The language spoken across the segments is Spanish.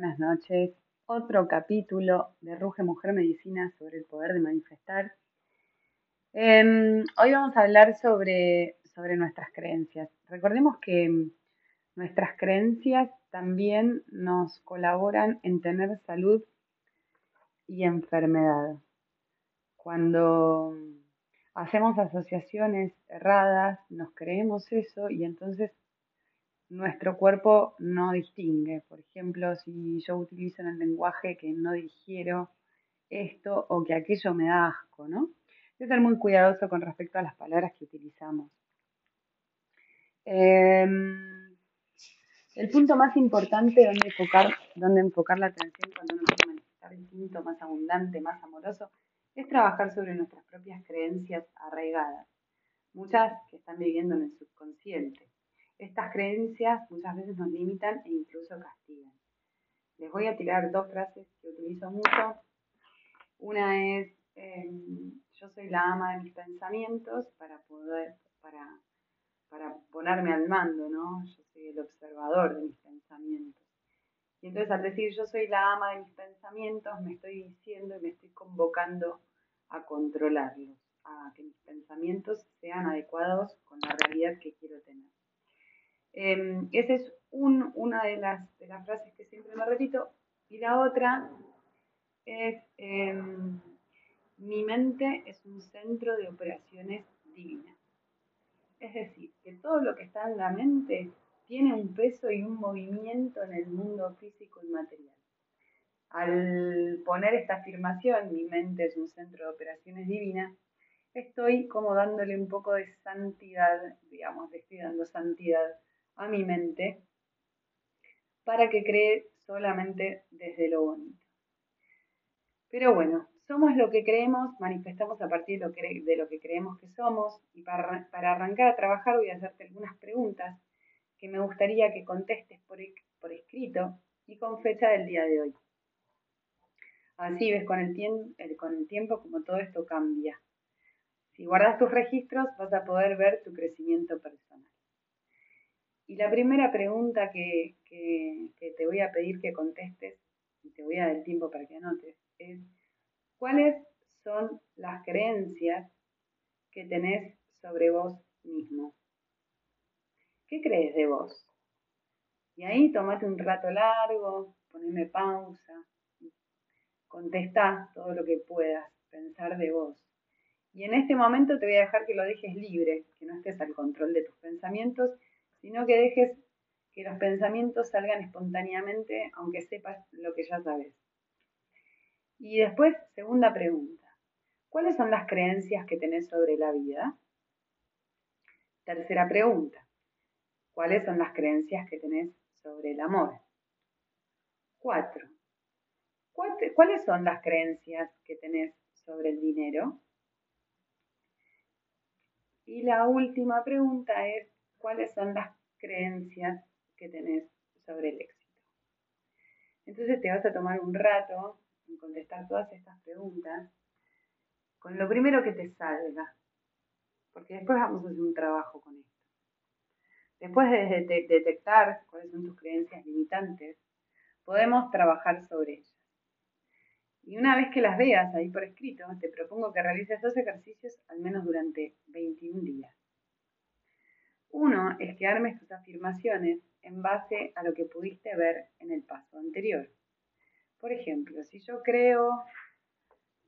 buenas noches. Otro capítulo de Ruge Mujer Medicina sobre el poder de manifestar. Em, hoy vamos a hablar sobre, sobre nuestras creencias. Recordemos que nuestras creencias también nos colaboran en tener salud y enfermedad. Cuando hacemos asociaciones erradas, nos creemos eso y entonces nuestro cuerpo no distingue. Por ejemplo, si yo utilizo en el lenguaje que no digiero esto o que aquello me da asco, ¿no? Hay que ser muy cuidadoso con respecto a las palabras que utilizamos. Em, el punto más importante donde enfocar, donde enfocar la atención cuando uno quiere manifestar el punto más abundante, más amoroso, es trabajar sobre nuestras propias creencias arraigadas, muchas que están viviendo en el subconsciente. Estas creencias muchas veces nos limitan e incluso castigan. Les voy a tirar dos frases que utilizo mucho. Una es, em, yo soy la ama de mis pensamientos para poder, para, para ponerme al mando, ¿no? Yo soy el observador de mis pensamientos. Y entonces al decir yo soy la ama de mis pensamientos, me estoy diciendo y me estoy convocando a controlarlos, a que mis pensamientos sean adecuados con la realidad que quiero. Eh, esa es una de las, de las frases que siempre me repito. Y la otra es, em, mi mente es un centro de operaciones divinas. Es decir, que todo lo que está en la mente tiene un peso y un movimiento en el mundo físico y material. Al poner esta afirmación, mi mente es un centro de operaciones divinas, estoy como dándole un poco de santidad, digamos, le estoy dando santidad a mi mente para que cree solamente desde lo bonito. Pero bueno, somos lo que creemos, manifestamos a partir de lo que, creemos que somos y para, arrancar a trabajar voy a hacerte algunas preguntas que me gustaría que contestes por, por escrito y con fecha del día de hoy. Así ves con el, con el tiempo como todo esto cambia. Si guardas tus registros vas a poder ver tu crecimiento personal. Y la primera pregunta que, te voy a pedir que contestes, y te voy a dar el tiempo para que anotes, es ¿cuáles son las creencias que tenés sobre vos mismo? ¿Qué crees de vos? Y ahí tomate un rato largo, poneme pausa, contesta todo lo que puedas pensar de vos. Y en este momento te voy a dejar que lo dejes libre, que no estés al control de tus pensamientos sino que dejes que los pensamientos salgan espontáneamente, aunque sepas lo que ya sabes. Y después, segunda pregunta. ¿Cuáles son las creencias que tenés sobre la vida? Tercera pregunta. ¿Cuáles son las creencias que tenés sobre el amor? Cuatro. ¿Cuáles son las creencias que tenés sobre el dinero? Y la última pregunta es, cuáles son las creencias que tenés sobre el éxito. Entonces te vas a tomar un rato en contestar todas estas preguntas con lo primero que te salga, porque después vamos a hacer un trabajo con esto. Después de detectar cuáles son tus creencias limitantes, podemos trabajar sobre ellas. Y una vez que las veas ahí por escrito, te propongo que realices dos ejercicios al menos durante 21 días. Uno es que armes tus afirmaciones en base a lo que pudiste ver en el paso anterior. Por ejemplo, si yo creo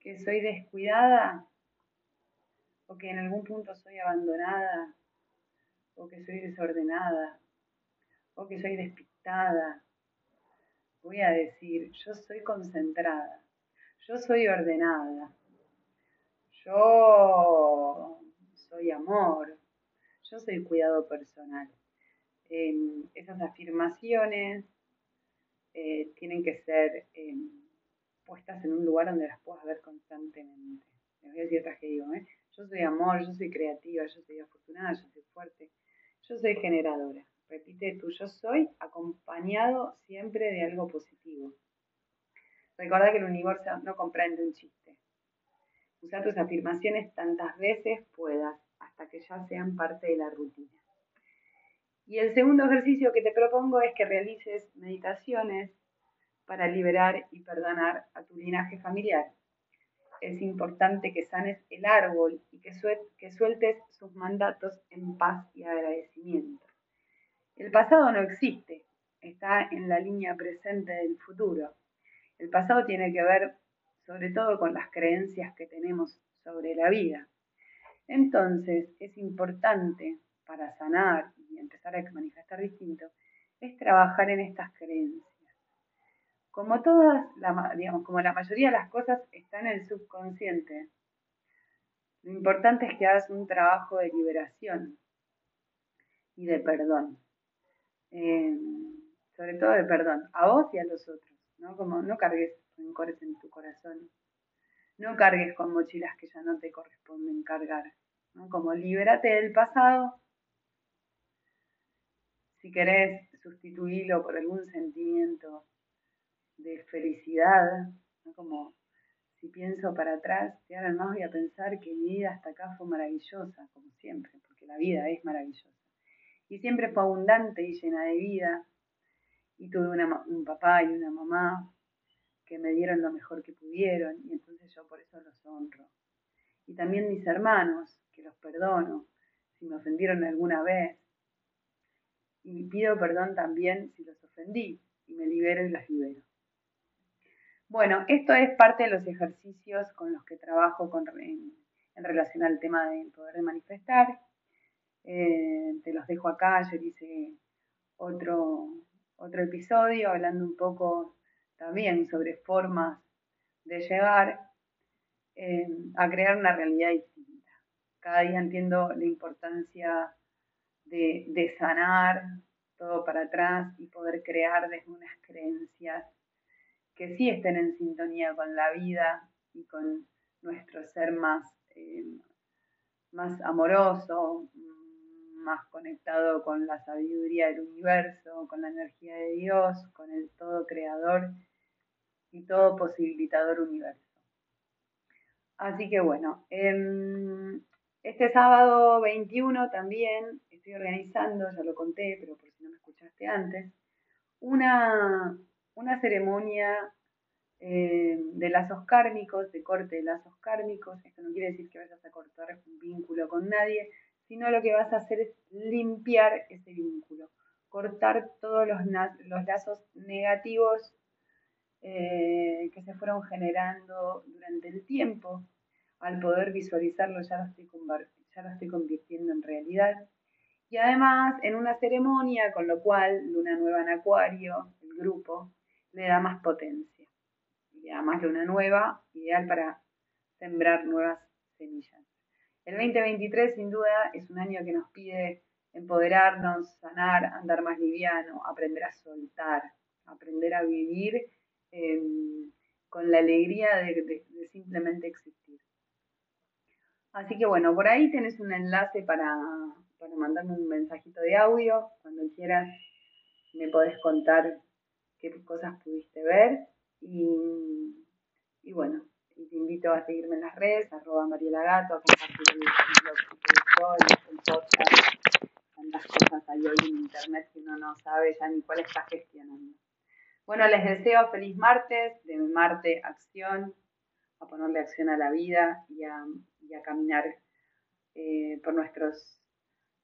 que soy descuidada o que en algún punto soy abandonada o que soy desordenada o que soy despistada, voy a decir, yo soy concentrada, yo soy ordenada, yo soy amor, yo soy cuidado personal. Em, esas afirmaciones eh, tienen que ser em, puestas en un lugar donde las puedas ver constantemente. Les voy a decir otras que digo, ¿eh? Yo soy amor, yo soy creativa, yo soy afortunada, yo soy fuerte, yo soy generadora. Repite tú, yo soy acompañado siempre de algo positivo. Recuerda que el universo no comprende un chiste. Usa tus afirmaciones tantas veces puedas hasta que ya sean parte de la rutina. Y el segundo ejercicio que te propongo es que realices meditaciones para liberar y perdonar a tu linaje familiar. Es importante que sanes el árbol y que, que sueltes sus mandatos en paz y agradecimiento. El pasado no existe, está en la línea presente del futuro. El pasado tiene que ver sobre todo con las creencias que tenemos sobre la vida. Entonces, es importante para sanar y empezar a manifestar distinto, es trabajar en estas creencias. Como todas, digamos, como la mayoría de las cosas están en el subconsciente, lo importante es que hagas un trabajo de liberación y de perdón. Eh, sobre todo de perdón, a vos y a los otros, ¿no? Como no cargues rencores en tu corazón, no cargues con mochilas que ya no te corresponden cargar, ¿no? Como libérate del pasado, si querés sustituirlo por algún sentimiento de felicidad, ¿no? Como si pienso para atrás, y ahora más voy a pensar que mi vida hasta acá fue maravillosa, como siempre, porque la vida es maravillosa. Y siempre fue abundante y llena de vida, y tuve un papá y una mamá que me dieron lo mejor que pudieron y entonces yo por eso los honro. Y también mis hermanos, que los perdono si me ofendieron alguna vez. Y pido perdón también si los ofendí y me libero y los libero. Bueno, esto es parte de los ejercicios con los que trabajo con, en, relación al tema del poder de manifestar. Eh, te los dejo acá, yo hice otro, otro episodio hablando un poco también sobre formas de llegar eh, a crear una realidad distinta. Cada día entiendo la importancia de, sanar todo para atrás y poder crear desde unas creencias que sí estén en sintonía con la vida y con nuestro ser más, eh, más amoroso, más conectado con la sabiduría del universo, con la energía de Dios, con el todo creador y todo posibilitador universo. Así que bueno, em, este sábado 21 también estoy organizando, ya lo conté, pero por si no me escuchaste antes, una, una ceremonia em, de lazos kármicos, de corte de lazos kármicos. Esto no quiere decir que vayas a cortar un vínculo con nadie, sino lo que vas a hacer es limpiar ese vínculo, cortar todos los, lazos negativos eh, que se fueron generando durante el tiempo. Al poder visualizarlo ya lo, estoy ya lo estoy convirtiendo en realidad. Y además en una ceremonia, con lo cual Luna Nueva en Acuario, el grupo, le da más potencia. Y además Luna Nueva, ideal para sembrar nuevas semillas. El 2023 sin duda es un año que nos pide empoderarnos, sanar, andar más liviano, aprender a soltar, aprender a vivir em, con la alegría de, simplemente existir. Así que bueno, por ahí tenés un enlace para, para mandarme un mensajito de audio. Cuando quieras me podés contar qué cosas pudiste ver. Y, y bueno, te invito a seguirme en las redes, arroba Mariela Gato, a compartir el, blog el podcast, tantas cosas hay hoy en internet que uno no sabe ya ni cuál está gestionando. Bueno, les deseo feliz martes, de Marte acción, a ponerle acción a la vida y a, caminar eh, por, nuestros,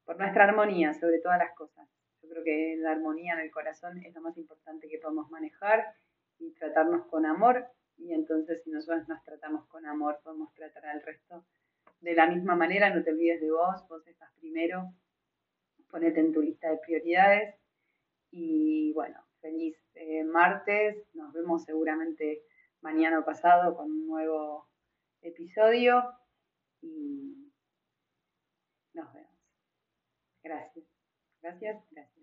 por nuestra armonía sobre todas las cosas. Yo creo que la armonía en el corazón es lo más importante que podemos manejar y tratarnos con amor y entonces si nosotros nos tratamos con amor, podemos tratar al resto de la misma manera. No te olvides de vos, vos estás primero, ponete en tu lista de prioridades y bueno, feliz eh, martes, nos vemos seguramente mañana o pasado con un nuevo episodio y nos vemos. Gracias, gracias, gracias.